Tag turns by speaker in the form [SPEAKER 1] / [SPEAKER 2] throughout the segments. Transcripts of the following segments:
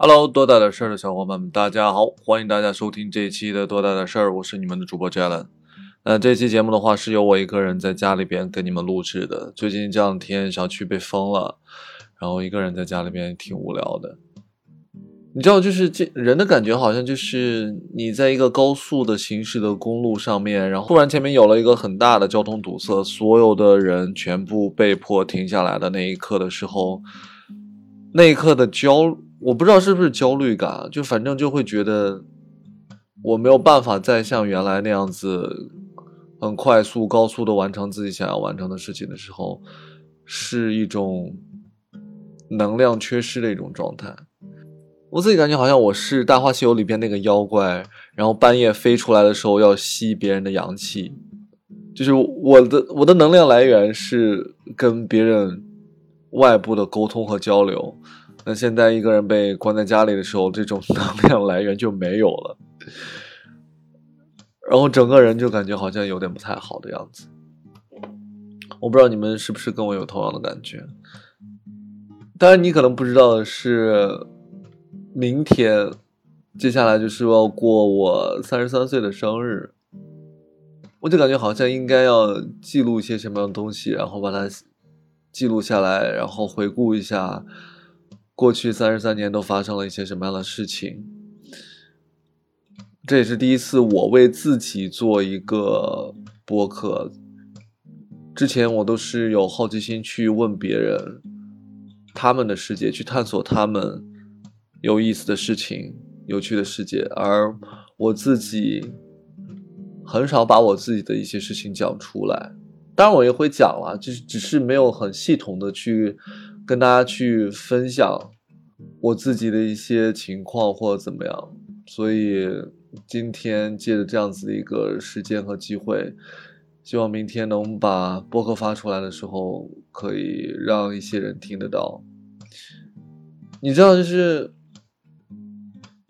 [SPEAKER 1] Hello，多大点事儿的小伙伴们，大家好，欢迎大家收听这一期的多大点事儿，我是你们的主播 Jalen。那这期节目的话，是由我一个人在家里边给你们录制的。最近这两天小区被封了，然后一个人在家里边挺无聊的。你知道，就是这人的感觉，好像就是你在一个高速的行驶的公路上面，然后突然前面有了一个很大的交通堵塞，所有的人全部被迫停下来的那一刻的时候，那一刻的焦。我不知道是不是焦虑感，就反正就会觉得我没有办法再像原来那样子很快速、高速的完成自己想要完成的事情的时候，是一种能量缺失的一种状态。我自己感觉好像我是《大话西游》里边那个妖怪，然后半夜飞出来的时候要吸别人的阳气，就是我的我的能量来源是跟别人外部的沟通和交流。那现在一个人被关在家里的时候，这种能量来源就没有了，然后整个人就感觉好像有点不太好的样子。我不知道你们是不是跟我有同样的感觉。当然，你可能不知道的是，明天接下来就是要过我三十三岁的生日，我就感觉好像应该要记录一些什么样的东西，然后把它记录下来，然后回顾一下。过去三十三年都发生了一些什么样的事情？这也是第一次我为自己做一个播客。之前我都是有好奇心去问别人他们的世界，去探索他们有意思的事情、有趣的世界，而我自己很少把我自己的一些事情讲出来。当然，我也会讲了，就是只是没有很系统的去。跟大家去分享我自己的一些情况或者怎么样，所以今天借着这样子的一个时间和机会，希望明天能把播客发出来的时候，可以让一些人听得到。你知道，就是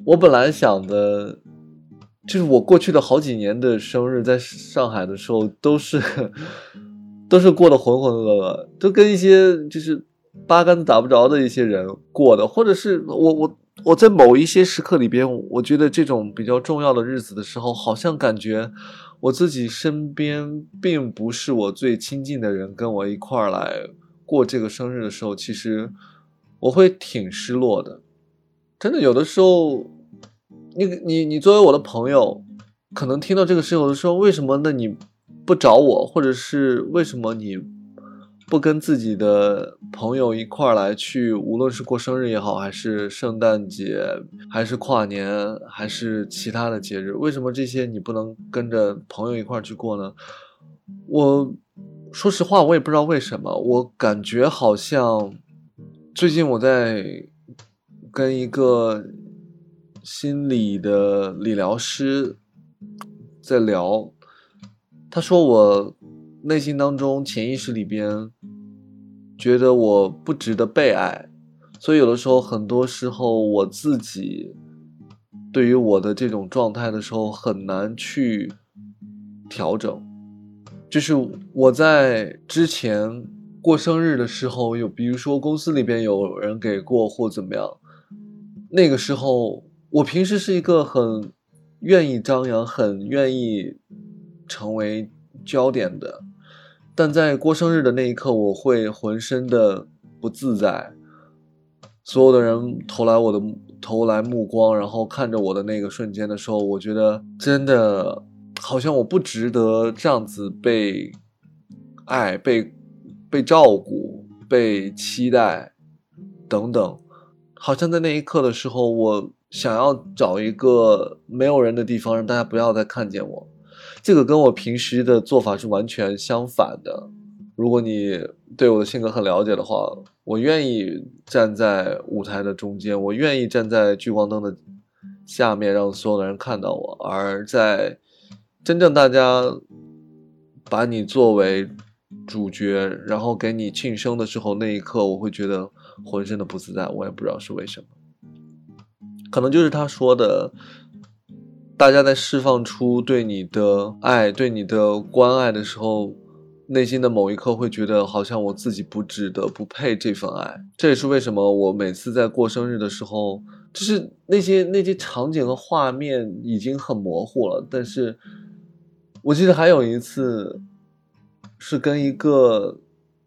[SPEAKER 1] 我本来想的，就是我过去的好几年的生日，在上海的时候，都是 都是过得浑浑噩噩，都跟一些就是。八竿子打不着的一些人过的，或者是我我我在某一些时刻里边，我觉得这种比较重要的日子的时候，好像感觉我自己身边并不是我最亲近的人跟我一块儿来过这个生日的时候，其实我会挺失落的。真的，有的时候，你你你作为我的朋友，可能听到这个时候的时候，为什么那你不找我，或者是为什么你？不跟自己的朋友一块儿来去，无论是过生日也好，还是圣诞节，还是跨年，还是其他的节日，为什么这些你不能跟着朋友一块儿去过呢？我说实话，我也不知道为什么，我感觉好像最近我在跟一个心理的理疗师在聊，他说我。内心当中，潜意识里边觉得我不值得被爱，所以有的时候，很多时候我自己对于我的这种状态的时候很难去调整。就是我在之前过生日的时候，有比如说公司里边有人给过或怎么样，那个时候我平时是一个很愿意张扬、很愿意成为焦点的。但在过生日的那一刻，我会浑身的不自在。所有的人投来我的投来目光，然后看着我的那个瞬间的时候，我觉得真的好像我不值得这样子被爱、被被照顾、被期待等等。好像在那一刻的时候，我想要找一个没有人的地方，让大家不要再看见我。这个跟我平时的做法是完全相反的。如果你对我的性格很了解的话，我愿意站在舞台的中间，我愿意站在聚光灯的下面，让所有的人看到我。而在真正大家把你作为主角，然后给你庆生的时候，那一刻我会觉得浑身的不自在。我也不知道是为什么，可能就是他说的。大家在释放出对你的爱、对你的关爱的时候，内心的某一刻会觉得好像我自己不值得、不配这份爱。这也是为什么我每次在过生日的时候，就是那些那些场景和画面已经很模糊了。但是我记得还有一次，是跟一个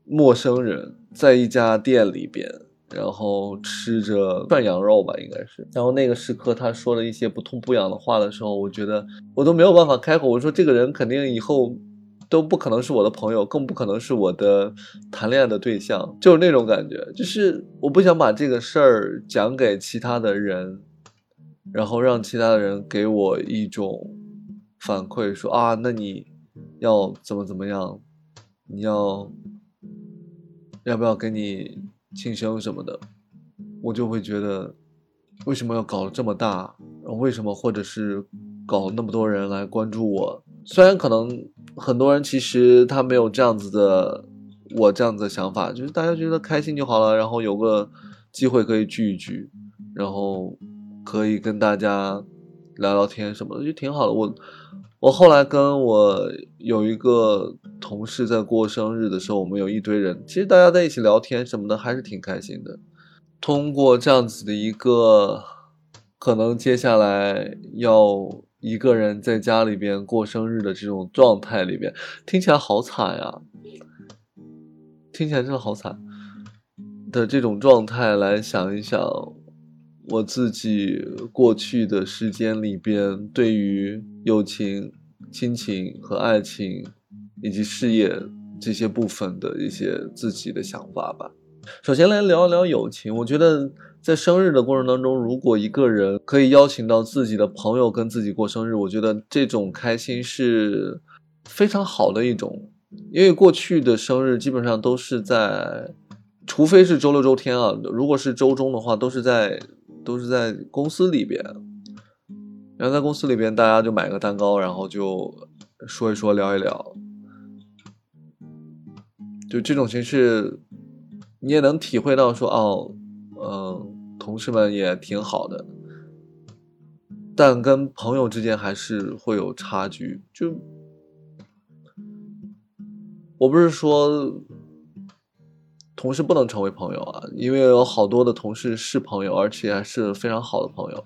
[SPEAKER 1] 陌生人在一家店里边。然后吃着涮羊肉吧，应该是。然后那个时刻，他说了一些不痛不痒的话的时候，我觉得我都没有办法开口。我说这个人肯定以后都不可能是我的朋友，更不可能是我的谈恋爱的对象，就是那种感觉。就是我不想把这个事儿讲给其他的人，然后让其他的人给我一种反馈，说啊，那你要怎么怎么样？你要要不要跟你？庆生什么的，我就会觉得，为什么要搞这么大？为什么或者是搞那么多人来关注我？虽然可能很多人其实他没有这样子的，我这样子的想法，就是大家觉得开心就好了，然后有个机会可以聚一聚，然后可以跟大家聊聊天什么的，就挺好的。我。我后来跟我有一个同事在过生日的时候，我们有一堆人，其实大家在一起聊天什么的，还是挺开心的。通过这样子的一个，可能接下来要一个人在家里边过生日的这种状态里边，听起来好惨呀，听起来真的好惨的这种状态来想一想，我自己过去的时间里边对于。友情、亲情和爱情，以及事业这些部分的一些自己的想法吧。首先来聊一聊友情。我觉得在生日的过程当中，如果一个人可以邀请到自己的朋友跟自己过生日，我觉得这种开心是非常好的一种。因为过去的生日基本上都是在，除非是周六周天啊，如果是周中的话，都是在都是在公司里边。然后在公司里边，大家就买个蛋糕，然后就说一说，聊一聊，就这种形式，你也能体会到说，哦，嗯，同事们也挺好的，但跟朋友之间还是会有差距。就我不是说同事不能成为朋友啊，因为有好多的同事是朋友，而且还是非常好的朋友。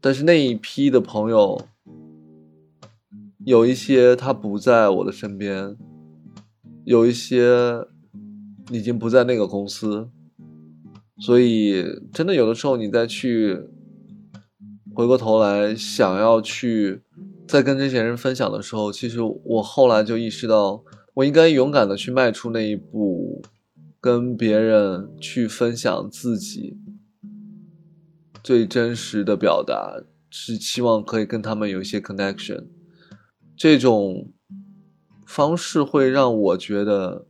[SPEAKER 1] 但是那一批的朋友，有一些他不在我的身边，有一些已经不在那个公司，所以真的有的时候你再去回过头来想要去再跟这些人分享的时候，其实我后来就意识到，我应该勇敢的去迈出那一步，跟别人去分享自己。最真实的表达是希望可以跟他们有一些 connection，这种方式会让我觉得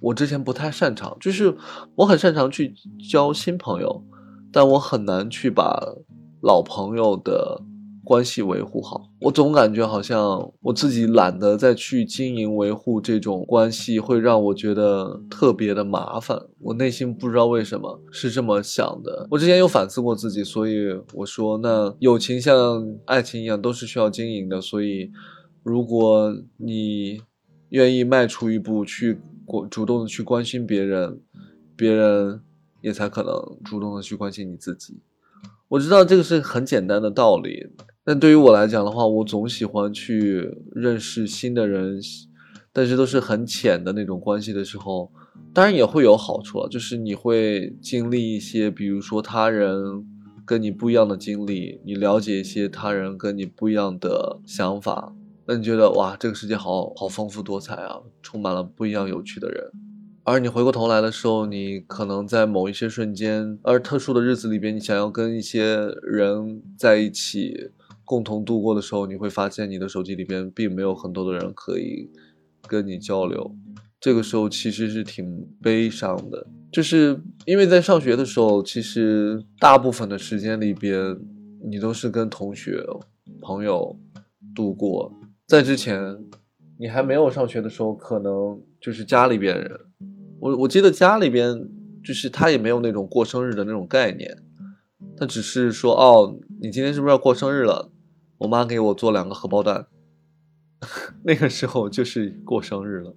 [SPEAKER 1] 我之前不太擅长，就是我很擅长去交新朋友，但我很难去把老朋友的。关系维护好，我总感觉好像我自己懒得再去经营维护这种关系，会让我觉得特别的麻烦。我内心不知道为什么是这么想的。我之前有反思过自己，所以我说，那友情像爱情一样，都是需要经营的。所以，如果你愿意迈出一步去过主动的去关心别人，别人也才可能主动的去关心你自己。我知道这个是很简单的道理。但对于我来讲的话，我总喜欢去认识新的人，但是都是很浅的那种关系的时候，当然也会有好处，就是你会经历一些，比如说他人跟你不一样的经历，你了解一些他人跟你不一样的想法，那你觉得哇，这个世界好好丰富多彩啊，充满了不一样有趣的人。而你回过头来的时候，你可能在某一些瞬间，而特殊的日子里边，你想要跟一些人在一起。共同度过的时候，你会发现你的手机里边并没有很多的人可以跟你交流。这个时候其实是挺悲伤的，就是因为在上学的时候，其实大部分的时间里边你都是跟同学、朋友度过。在之前，你还没有上学的时候，可能就是家里边人。我我记得家里边就是他也没有那种过生日的那种概念，他只是说哦，你今天是不是要过生日了？我妈给我做两个荷包蛋，那个时候就是过生日了，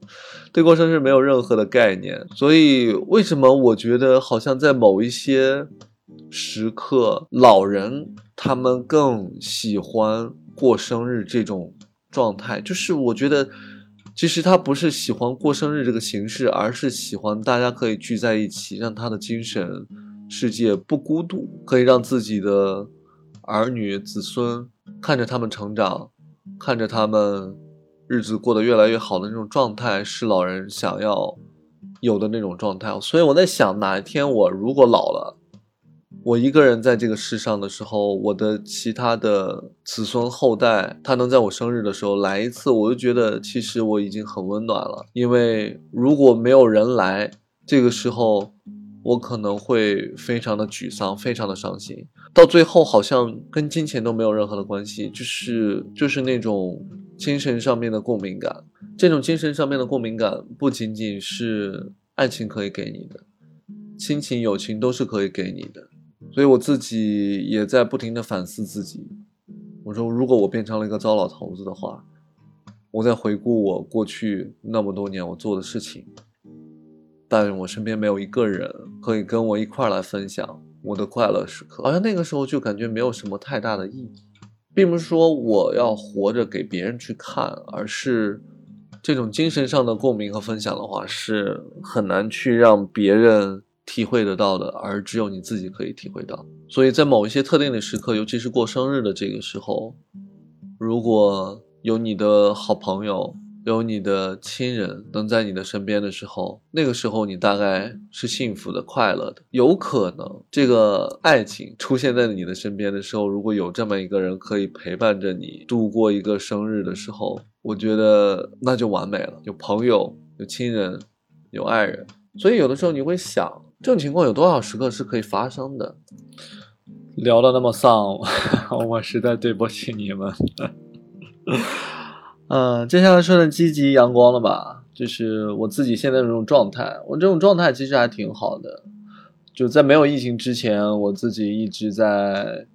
[SPEAKER 1] 对过生日没有任何的概念，所以为什么我觉得好像在某一些时刻，老人他们更喜欢过生日这种状态。就是我觉得，其实他不是喜欢过生日这个形式，而是喜欢大家可以聚在一起，让他的精神世界不孤独，可以让自己的儿女子孙看着他们成长，看着他们日子过得越来越好的那种状态，是老人想要。有的那种状态，所以我在想，哪一天我如果老了，我一个人在这个世上的时候，我的其他的子孙后代，他能在我生日的时候来一次，我就觉得其实我已经很温暖了。因为如果没有人来，这个时候我可能会非常的沮丧，非常的伤心，到最后好像跟金钱都没有任何的关系，就是就是那种精神上面的共鸣感。这种精神上面的共鸣感，不仅仅是爱情可以给你的，亲情、友情都是可以给你的。所以我自己也在不停的反思自己。我说，如果我变成了一个糟老头子的话，我在回顾我过去那么多年我做的事情，但我身边没有一个人可以跟我一块来分享我的快乐时刻，好像那个时候就感觉没有什么太大的意义，并不是说我要活着给别人去看，而是。这种精神上的共鸣和分享的话，是很难去让别人体会得到的，而只有你自己可以体会到。所以在某一些特定的时刻，尤其是过生日的这个时候，如果有你的好朋友。有你的亲人能在你的身边的时候，那个时候你大概是幸福的、快乐的。有可能这个爱情出现在你的身边的时候，如果有这么一个人可以陪伴着你度过一个生日的时候，我觉得那就完美了。有朋友，有亲人，有爱人。所以有的时候你会想，这种情况有多少时刻是可以发生的？聊的那么丧，我实在对不起你们。嗯，接下来说的积极阳光了吧，就是我自己现在这种状态。我这种状态其实还挺好的，就在没有疫情之前，我自己一直在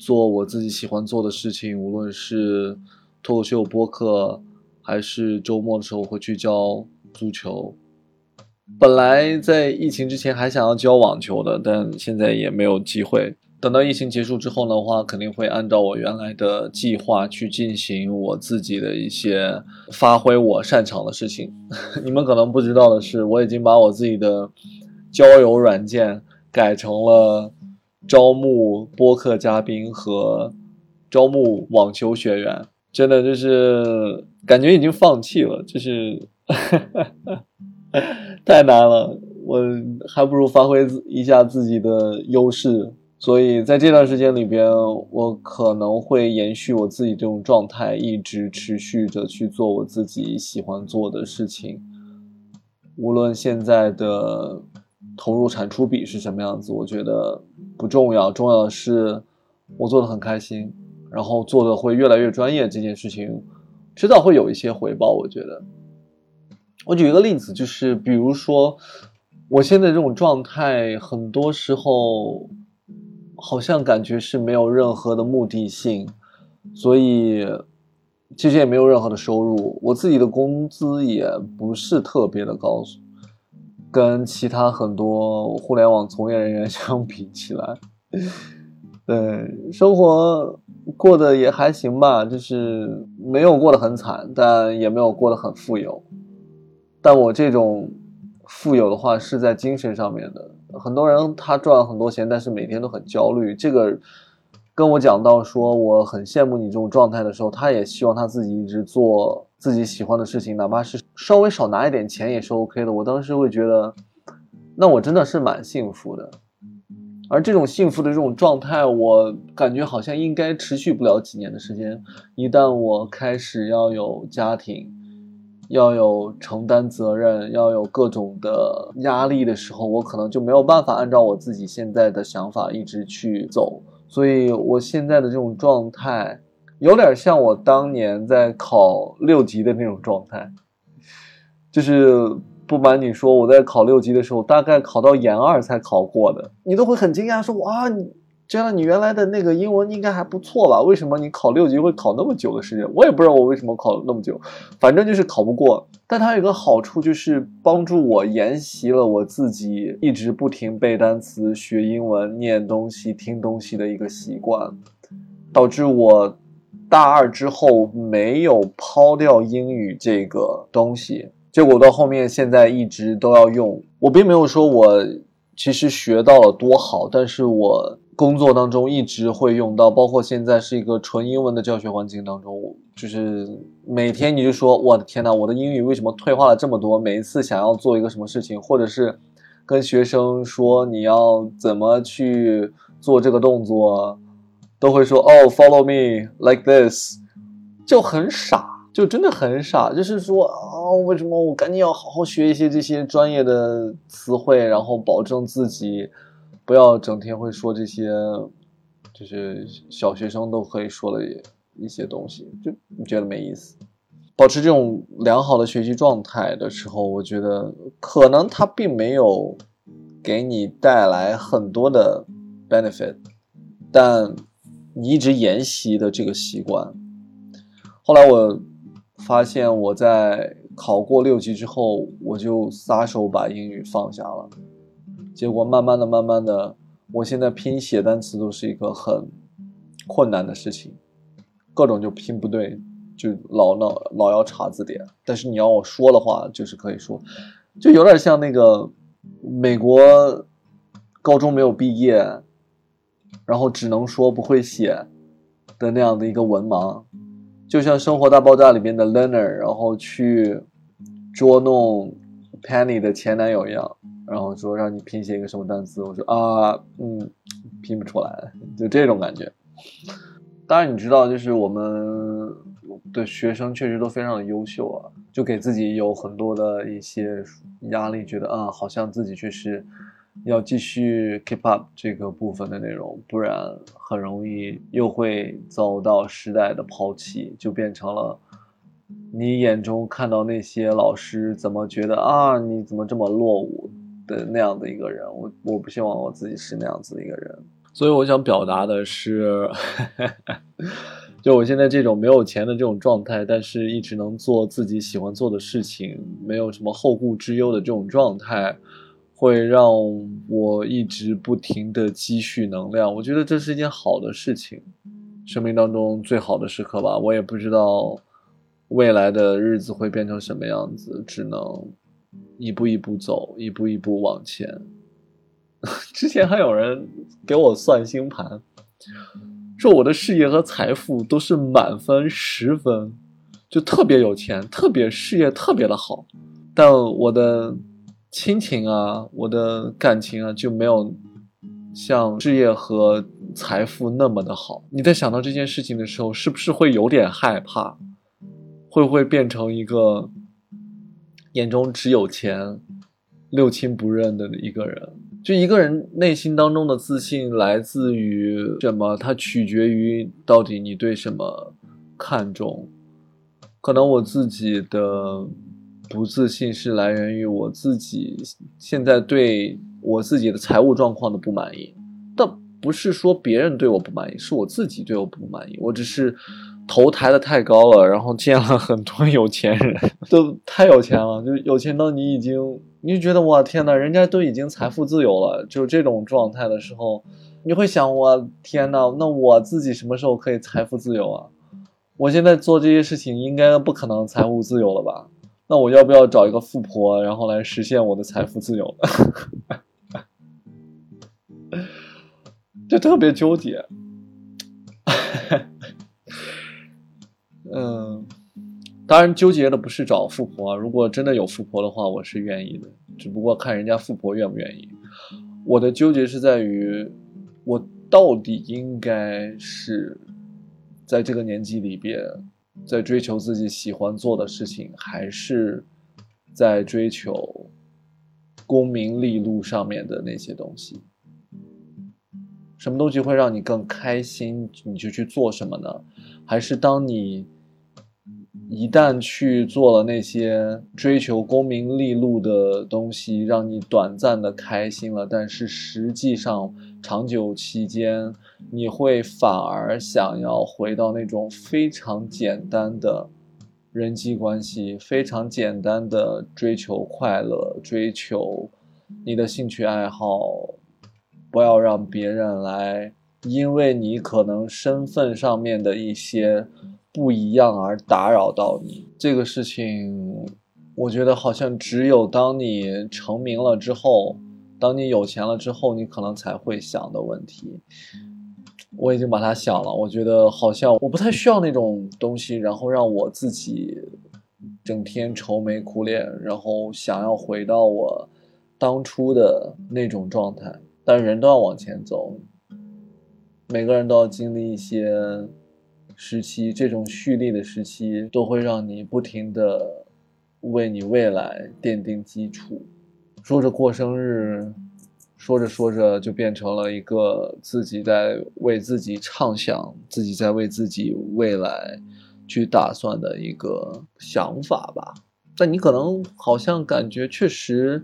[SPEAKER 1] 做我自己喜欢做的事情，无论是脱口秀播客，还是周末的时候会去教足球。本来在疫情之前还想要教网球的，但现在也没有机会。等到疫情结束之后的话，肯定会按照我原来的计划去进行我自己的一些发挥我擅长的事情。你们可能不知道的是，我已经把我自己的交友软件改成了招募播客嘉宾和招募网球学员。真的就是感觉已经放弃了，就是 太难了。我还不如发挥一下自己的优势。所以在这段时间里边，我可能会延续我自己这种状态，一直持续着去做我自己喜欢做的事情。无论现在的投入产出比是什么样子，我觉得不重要，重要的是我做的很开心，然后做的会越来越专业。这件事情迟早会有一些回报。我觉得，我举一个例子，就是比如说我现在这种状态，很多时候。好像感觉是没有任何的目的性，所以其实也没有任何的收入。我自己的工资也不是特别的高，跟其他很多互联网从业人员 相比起来，对生活过得也还行吧，就是没有过得很惨，但也没有过得很富有。但我这种富有的话是在精神上面的。很多人他赚很多钱，但是每天都很焦虑。这个跟我讲到说我很羡慕你这种状态的时候，他也希望他自己一直做自己喜欢的事情，哪怕是稍微少拿一点钱也是 OK 的。我当时会觉得，那我真的是蛮幸福的。而这种幸福的这种状态，我感觉好像应该持续不了几年的时间。一旦我开始要有家庭。要有承担责任，要有各种的压力的时候，我可能就没有办法按照我自己现在的想法一直去走。所以，我现在的这种状态，有点像我当年在考六级的那种状态。就是不瞒你说，我在考六级的时候，大概考到研二才考过的。你都会很惊讶，说哇，觉得你原来的那个英文应该还不错吧？为什么你考六级会考那么久的时间？我也不知道我为什么考那么久，反正就是考不过。但它有个好处，就是帮助我沿袭了我自己一直不停背单词、学英文、念东西、听东西的一个习惯，导致我大二之后没有抛掉英语这个东西。结果到后面现在一直都要用。我并没有说我其实学到了多好，但是我。工作当中一直会用到，包括现在是一个纯英文的教学环境当中，就是每天你就说我的天呐，我的英语为什么退化了这么多？每一次想要做一个什么事情，或者是跟学生说你要怎么去做这个动作，都会说哦，follow me like this，就很傻，就真的很傻，就是说啊，为什么我赶紧要好好学一些这些专业的词汇，然后保证自己。不要整天会说这些，就是小学生都可以说的一些东西，就你觉得没意思。保持这种良好的学习状态的时候，我觉得可能它并没有给你带来很多的 benefit，但你一直沿袭的这个习惯。后来我发现，我在考过六级之后，我就撒手把英语放下了。结果慢慢的、慢慢的，我现在拼写单词都是一个很困难的事情，各种就拼不对，就老老老要查字典。但是你要我说的话，就是可以说，就有点像那个美国高中没有毕业，然后只能说不会写的那样的一个文盲，就像《生活大爆炸》里面的 Leonard，然后去捉弄 Penny 的前男友一样。然后说让你拼写一个什么单词，我说啊，嗯，拼不出来，就这种感觉。当然你知道，就是我们的学生确实都非常的优秀啊，就给自己有很多的一些压力，觉得啊，好像自己确实要继续 keep up 这个部分的内容，不然很容易又会遭到时代的抛弃，就变成了你眼中看到那些老师怎么觉得啊，你怎么这么落伍。的那样的一个人，我我不希望我自己是那样子的一个人，所以我想表达的是，就我现在这种没有钱的这种状态，但是一直能做自己喜欢做的事情，没有什么后顾之忧的这种状态，会让我一直不停的积蓄能量。我觉得这是一件好的事情，生命当中最好的时刻吧。我也不知道未来的日子会变成什么样子，只能。一步一步走，一步一步往前。之前还有人给我算星盘，说我的事业和财富都是满分十分，就特别有钱，特别事业特别的好。但我的亲情啊，我的感情啊，就没有像事业和财富那么的好。你在想到这件事情的时候，是不是会有点害怕？会不会变成一个？眼中只有钱，六亲不认的一个人，就一个人内心当中的自信来自于什么？它取决于到底你对什么看重。可能我自己的不自信是来源于我自己现在对我自己的财务状况的不满意，但不是说别人对我不满意，是我自己对我不满意。我只是。头抬的太高了，然后见了很多有钱人，都太有钱了，就有钱到你已经，你就觉得我天呐，人家都已经财富自由了，就这种状态的时候，你会想，我天呐，那我自己什么时候可以财富自由啊？我现在做这些事情应该不可能财务自由了吧？那我要不要找一个富婆，然后来实现我的财富自由？就特别纠结。嗯，当然纠结的不是找富婆。如果真的有富婆的话，我是愿意的。只不过看人家富婆愿不愿意。我的纠结是在于，我到底应该是在这个年纪里边，在追求自己喜欢做的事情，还是在追求功名利禄上面的那些东西？什么东西会让你更开心，你就去做什么呢？还是当你？一旦去做了那些追求功名利禄的东西，让你短暂的开心了，但是实际上长久期间，你会反而想要回到那种非常简单的人际关系，非常简单的追求快乐，追求你的兴趣爱好，不要让别人来，因为你可能身份上面的一些。不一样而打扰到你这个事情，我觉得好像只有当你成名了之后，当你有钱了之后，你可能才会想的问题。我已经把它想了，我觉得好像我不太需要那种东西，然后让我自己整天愁眉苦脸，然后想要回到我当初的那种状态。但人都要往前走，每个人都要经历一些。时期这种蓄力的时期，都会让你不停的为你未来奠定基础。说着过生日，说着说着就变成了一个自己在为自己畅想、自己在为自己未来去打算的一个想法吧。但你可能好像感觉确实，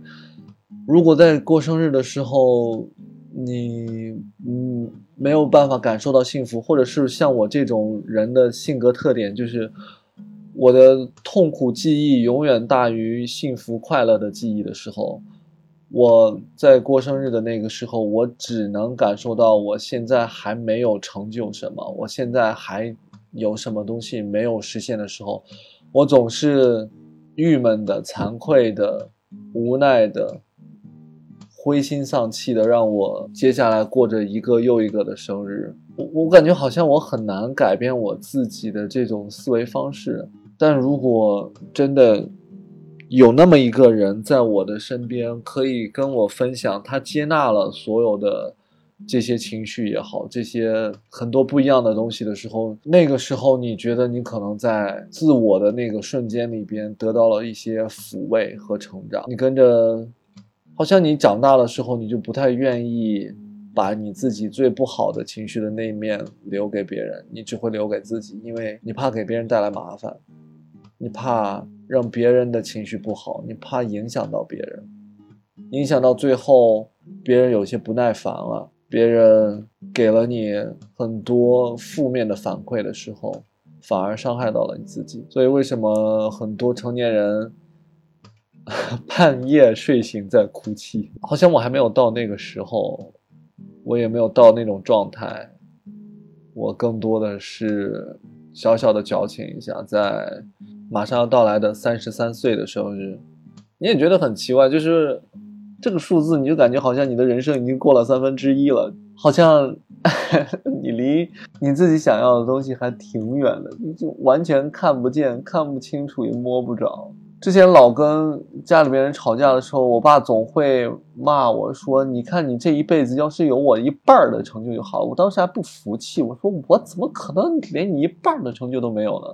[SPEAKER 1] 如果在过生日的时候，你嗯。没有办法感受到幸福，或者是像我这种人的性格特点，就是我的痛苦记忆永远大于幸福快乐的记忆的时候，我在过生日的那个时候，我只能感受到我现在还没有成就什么，我现在还有什么东西没有实现的时候，我总是郁闷的、惭愧的、无奈的。灰心丧气的，让我接下来过着一个又一个的生日。我我感觉好像我很难改变我自己的这种思维方式。但如果真的有那么一个人在我的身边，可以跟我分享，他接纳了所有的这些情绪也好，这些很多不一样的东西的时候，那个时候你觉得你可能在自我的那个瞬间里边得到了一些抚慰和成长。你跟着。好像你长大的时候，你就不太愿意把你自己最不好的情绪的那一面留给别人，你只会留给自己，因为你怕给别人带来麻烦，你怕让别人的情绪不好，你怕影响到别人，影响到最后别人有些不耐烦了，别人给了你很多负面的反馈的时候，反而伤害到了你自己。所以为什么很多成年人？半夜睡醒在哭泣，好像我还没有到那个时候，我也没有到那种状态，我更多的是小小的矫情一下，在马上要到来的三十三岁的生日，你也觉得很奇怪，就是这个数字，你就感觉好像你的人生已经过了三分之一了，好像 你离你自己想要的东西还挺远的，你就完全看不见、看不清楚，也摸不着。之前老跟家里边人吵架的时候，我爸总会骂我说：“你看你这一辈子要是有我一半的成就就好了。”我当时还不服气，我说：“我怎么可能连你一半的成就都没有呢？”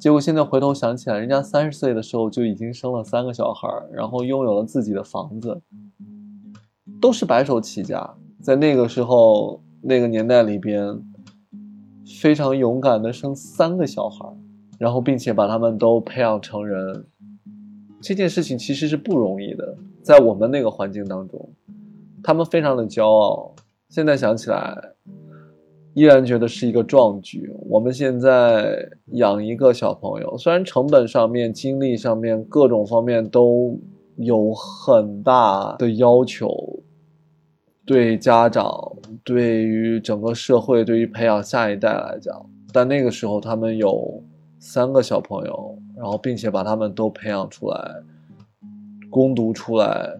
[SPEAKER 1] 结果现在回头想起来，人家三十岁的时候就已经生了三个小孩，然后拥有了自己的房子，都是白手起家，在那个时候那个年代里边，非常勇敢的生三个小孩，然后并且把他们都培养成人。这件事情其实是不容易的，在我们那个环境当中，他们非常的骄傲。现在想起来，依然觉得是一个壮举。我们现在养一个小朋友，虽然成本上面、精力上面各种方面都有很大的要求，对家长、对于整个社会、对于培养下一代来讲，但那个时候他们有三个小朋友。然后，并且把他们都培养出来，攻读出来，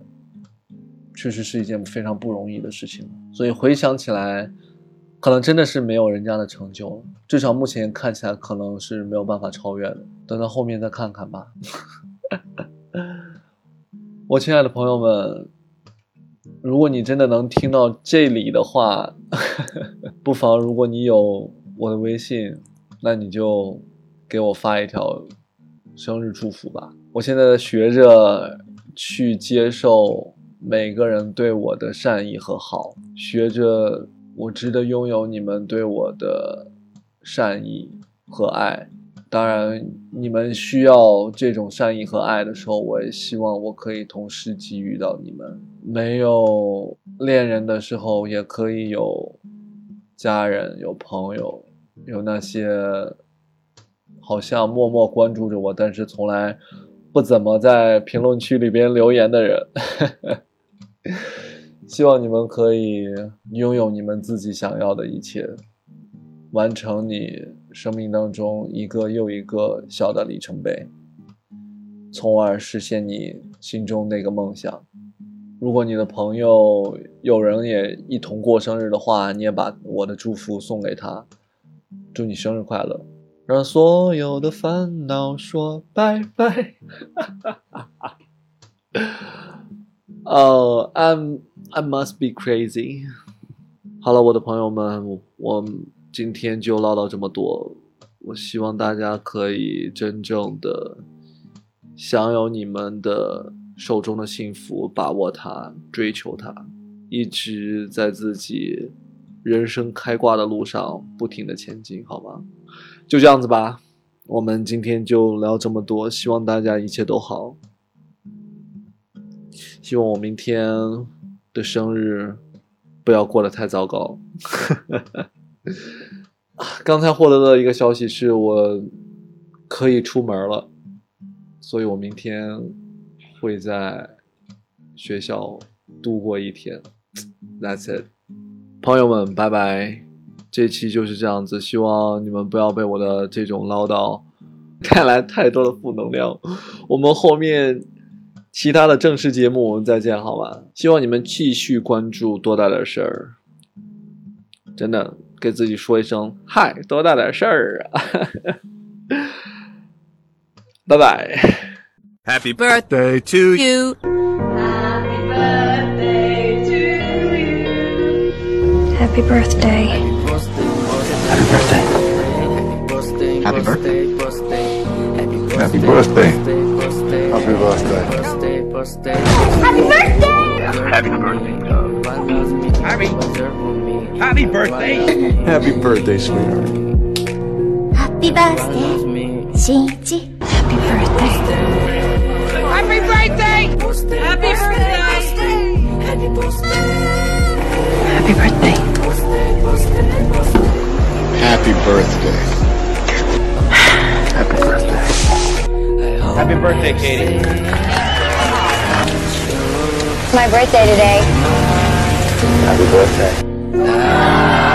[SPEAKER 1] 确实是一件非常不容易的事情。所以回想起来，可能真的是没有人家的成就，至少目前看起来可能是没有办法超越的。等到后面再看看吧。我亲爱的朋友们，如果你真的能听到这里的话，不妨如果你有我的微信，那你就给我发一条。生日祝福吧！我现在学着去接受每个人对我的善意和好，学着我值得拥有你们对我的善意和爱，当然，你们需要这种善意和爱的时候，我也希望我可以同时给予到你们。没有恋人的时候，也可以有家人、有朋友、有那些好像默默关注着我，但是从来不怎么在评论区里边留言的人。希望你们可以拥有你们自己想要的一切，完成你。生命当中一个又一个小的里程碑，从而实现你心中那个梦想。如果你的朋友有人也一同过生日的话，你也把我的祝福送给他，祝你生日快乐，让所有的烦恼说拜拜。哦，I'm I must be crazy。好了，我的朋友们，我。今天就唠叨这么多，我希望大家可以真正的享有你们的手中的幸福，把握它，追求它，一直在自己人生开挂的路上不停的前进，好吗？就这样子吧，我们今天就聊这么多，希望大家一切都好，希望我明天的生日不要过得太糟糕。刚才获得的一个消息是我可以出门了，所以我明天会在学校度过一天。That's it，朋友们，拜拜。这期就是这样子，希望你们不要被我的这种唠叨 带来太多的负能量。我们后面其他的正式节目我们再见，好吗？希望你们继续关注多大点事儿，真的。给自己说一声嗨，多大点事儿啊！拜拜。Happy birthday to you. Happy birthday to you.
[SPEAKER 2] Happy birthday.
[SPEAKER 3] Happy birthday. Happy birthday. Happy birthday. Happy birthday.
[SPEAKER 2] Happy birthday.
[SPEAKER 3] Happy birthday.
[SPEAKER 4] Happy. Happy birthday!
[SPEAKER 3] Happy birthday, sweetheart.
[SPEAKER 2] Happy birthday, 新一 Happy birthday.
[SPEAKER 4] Happy birthday! Happy birthday!
[SPEAKER 2] Happy birthday. Happy birthday.
[SPEAKER 3] Happy birthday. Happy birthday.
[SPEAKER 4] Happy birthday, Katie.
[SPEAKER 2] It's My birthday today.
[SPEAKER 3] Happy birthday.
[SPEAKER 2] Ah.